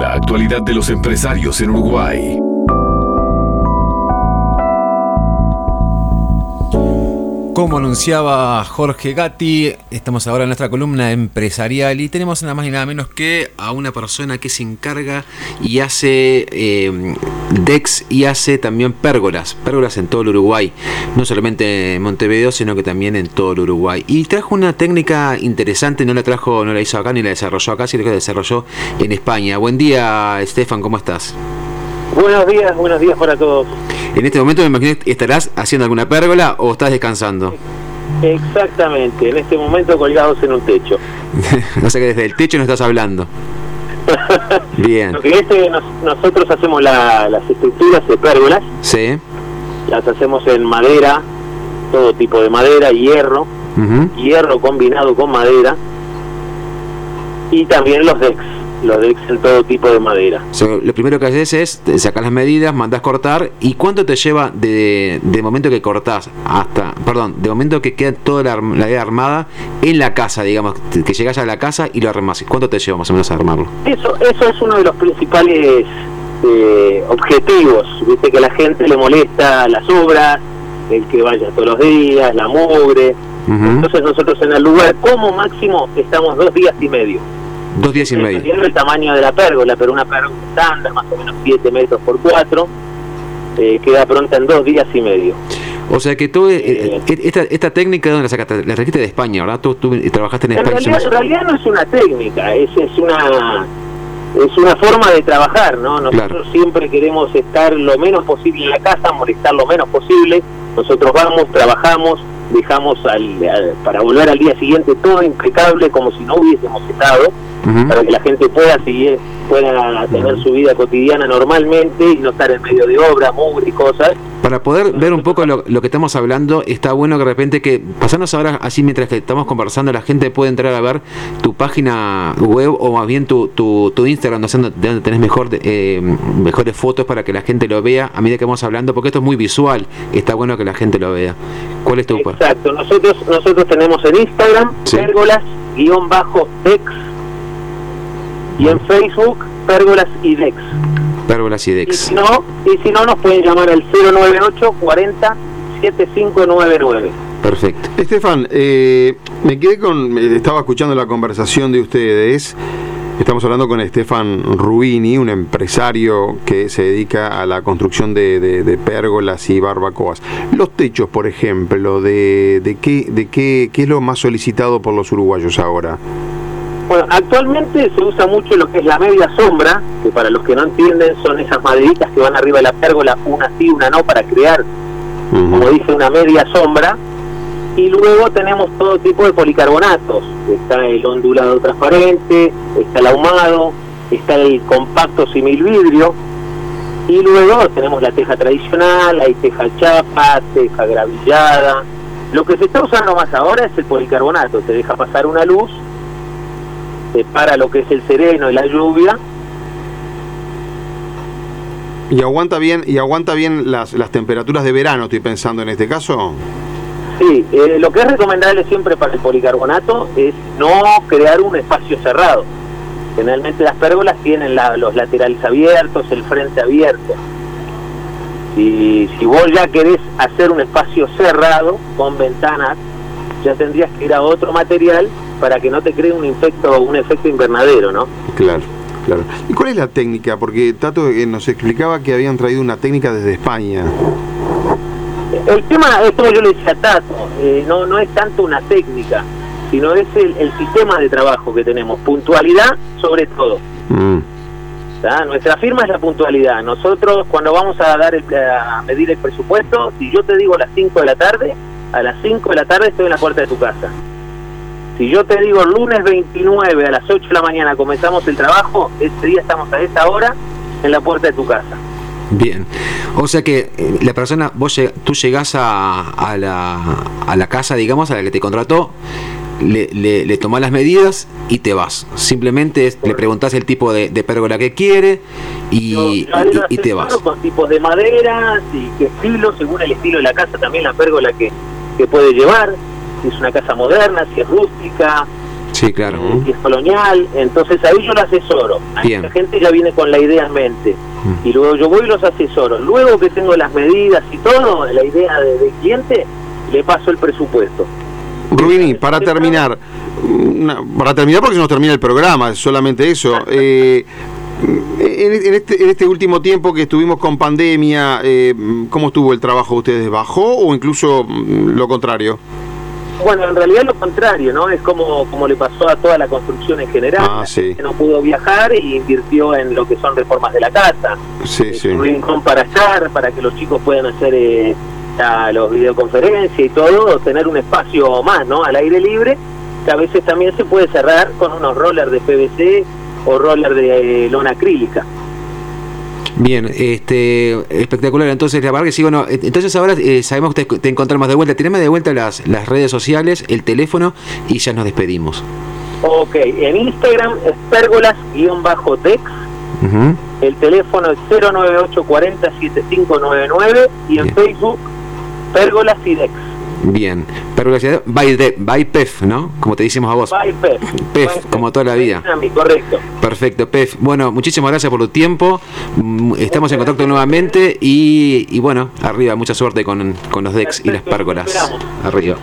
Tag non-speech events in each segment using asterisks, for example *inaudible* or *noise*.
La actualidad de los empresarios en Uruguay. Como anunciaba Jorge Gatti, estamos ahora en nuestra columna empresarial y tenemos nada más y nada menos que a una persona que se encarga y hace eh, DEX y hace también pérgolas, pérgolas en todo el Uruguay, no solamente en Montevideo, sino que también en todo el Uruguay. Y trajo una técnica interesante, no la trajo, no la hizo acá ni la desarrolló acá, sino que la desarrolló en España. Buen día, Estefan, ¿cómo estás? Buenos días, buenos días para todos. En este momento me imagino que estarás haciendo alguna pérgola o estás descansando. Exactamente, en este momento colgados en un techo. *laughs* o sea que desde el techo no estás hablando. *laughs* Bien. Porque este, nosotros hacemos las estructuras de pérgolas. Sí. Las hacemos en madera, todo tipo de madera, hierro, hierro combinado con madera y también los decks lo de en todo tipo de madera. lo primero que haces es sacar las medidas, mandas cortar y cuánto te lleva de, de momento que cortás hasta, perdón, de momento que queda toda la, la armada en la casa, digamos, que llegas a la casa y lo armas. ¿Cuánto te lleva más o menos a armarlo? Eso, eso es uno de los principales eh, objetivos, viste que a la gente le molesta las obras, el que vaya todos los días, la mugre. Entonces nosotros en el lugar como máximo estamos dos días y medio. Dos días y medio. el tamaño de la pérgola, pero una pérgola estándar, más o menos 7 metros por 4, eh, queda pronta en dos días y medio. O sea que tú, eh, eh, esta, esta técnica, ¿de dónde la sacaste? La trajiste de España, ¿verdad? Tú, tú trabajaste en, España. Realidad, en realidad no es una técnica, es, es una es una forma de trabajar, ¿no? Nosotros siempre queremos estar lo menos posible en la casa, molestar lo menos posible. Nosotros vamos, trabajamos, dejamos al, para volver al día siguiente todo impecable como si no hubiésemos estado para que la gente pueda seguir, pueda tener su vida cotidiana normalmente y no estar en medio de obra, mugre y cosas. Para poder ver un poco lo, que estamos hablando, está bueno que de repente que, pasarnos ahora así mientras que estamos conversando, la gente puede entrar a ver tu página web o más bien tu, tu, tu Instagram, no sé dónde tenés mejor, eh, mejores fotos para que la gente lo vea a medida que vamos hablando, porque esto es muy visual, está bueno que la gente lo vea. ¿Cuál es tu Exacto, nosotros, nosotros tenemos en Instagram, pérgolas-ex y en Facebook, Pérgolas y Dex. Pérgolas y Dex. Y si no, y si no nos pueden llamar al 098 40 7599. Perfecto. Estefan, eh, me quedé con. Estaba escuchando la conversación de ustedes. Estamos hablando con Estefan Rubini, un empresario que se dedica a la construcción de, pérgolas y barbacoas. Los techos, por ejemplo, de, de, qué, de qué, qué es lo más solicitado por los uruguayos ahora? Bueno, actualmente se usa mucho lo que es la media sombra, que para los que no entienden son esas maderitas que van arriba de la pérgola, una sí, una no, para crear, como dice, una media sombra. Y luego tenemos todo tipo de policarbonatos. Está el ondulado transparente, está el ahumado, está el compacto simil vidrio. Y luego tenemos la teja tradicional, hay teja chapa, teja gravillada. Lo que se está usando más ahora es el policarbonato, te deja pasar una luz para lo que es el sereno y la lluvia. ¿Y aguanta bien, y aguanta bien las, las temperaturas de verano, estoy pensando en este caso? Sí, eh, lo que es recomendable siempre para el policarbonato es no crear un espacio cerrado. Generalmente las pérgolas tienen los laterales abiertos, el frente abierto. Y si vos ya querés hacer un espacio cerrado con ventanas, ya tendrías que ir a otro material para que no te cree un efecto, un efecto invernadero, ¿no? Claro. Claro. ¿Y cuál es la técnica? Porque Tato eh, nos explicaba que habían traído una técnica desde España. El tema es como yo le decía a Tato, eh, no, no es tanto una técnica, sino es el, sistema de trabajo que tenemos, puntualidad sobre todo. Mm. Nuestra firma es la puntualidad. Nosotros cuando vamos a dar a medir el presupuesto, si yo te digo a las 5 de la tarde, a las 5 de la tarde estoy en la puerta de tu casa. Si yo te digo lunes 29 a las 8 de la mañana comenzamos el trabajo, ese día estamos a esa hora en la puerta de tu casa. Bien, o sea que eh, la persona, vos tú llegás a, a, la, a la casa, digamos, a la que te contrató, le, le, tomás las medidas y te vas. Simplemente le preguntás el tipo de, de pérgola que quiere y, y, te vas. Con tipos de madera y qué estilo, según el estilo de la casa, también la pérgola que, que puede llevar si es una casa moderna, si es rústica, Sí, claro. si es colonial, entonces ahí yo lo asesoro. La gente ya viene con la idea en mente. Mm. Y luego yo voy y los asesoro. Luego que tengo las medidas y todo, la idea del cliente, le paso el presupuesto. Rubini, para terminar, para terminar porque se nos termina el programa, solamente eso. Eh, en, este, en este último tiempo que estuvimos con pandemia, eh, ¿cómo estuvo el trabajo de ustedes? ¿Bajó o incluso mm, lo contrario? Bueno, en realidad lo contrario, ¿no? Es como, como le pasó a toda la construcción en general. Ah, sí. Que no pudo viajar y invirtió en lo que son reformas de la casa. Sí, sí. Un rincón para estar, para que los chicos puedan hacer eh, los videoconferencias y todo, tener un espacio más, ¿no? Al aire libre, que a veces también se puede cerrar con unos rollers de PVC o roller de eh, lona acrílica. Bien, este, espectacular. Entonces, la verdad que sí, bueno, entonces ahora eh, sabemos que te, encontramos de vuelta. Tenemos de vuelta las, las redes sociales, el teléfono y ya nos despedimos. Ok, en Instagram es pérgolas-tex. El teléfono es 098407599 y en Facebook pérgolas y dex. Bien, pero by, de, by PEF, ¿no? Como te decimos a vos. By PEF. PEF, como toda la vida. Correcto. Perfecto, PEF. Bueno, muchísimas gracias por tu tiempo. Mm, estamos en contacto nuevamente y, bueno, arriba, mucha suerte con, con los DEX y las pérgolas. Arriba.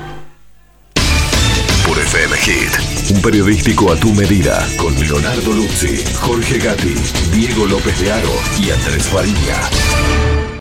Por FM Hit, un periodístico a tu medida, con Leonardo Luzzi, Jorge Gatti, Diego López de Aro y Andrés Farilla.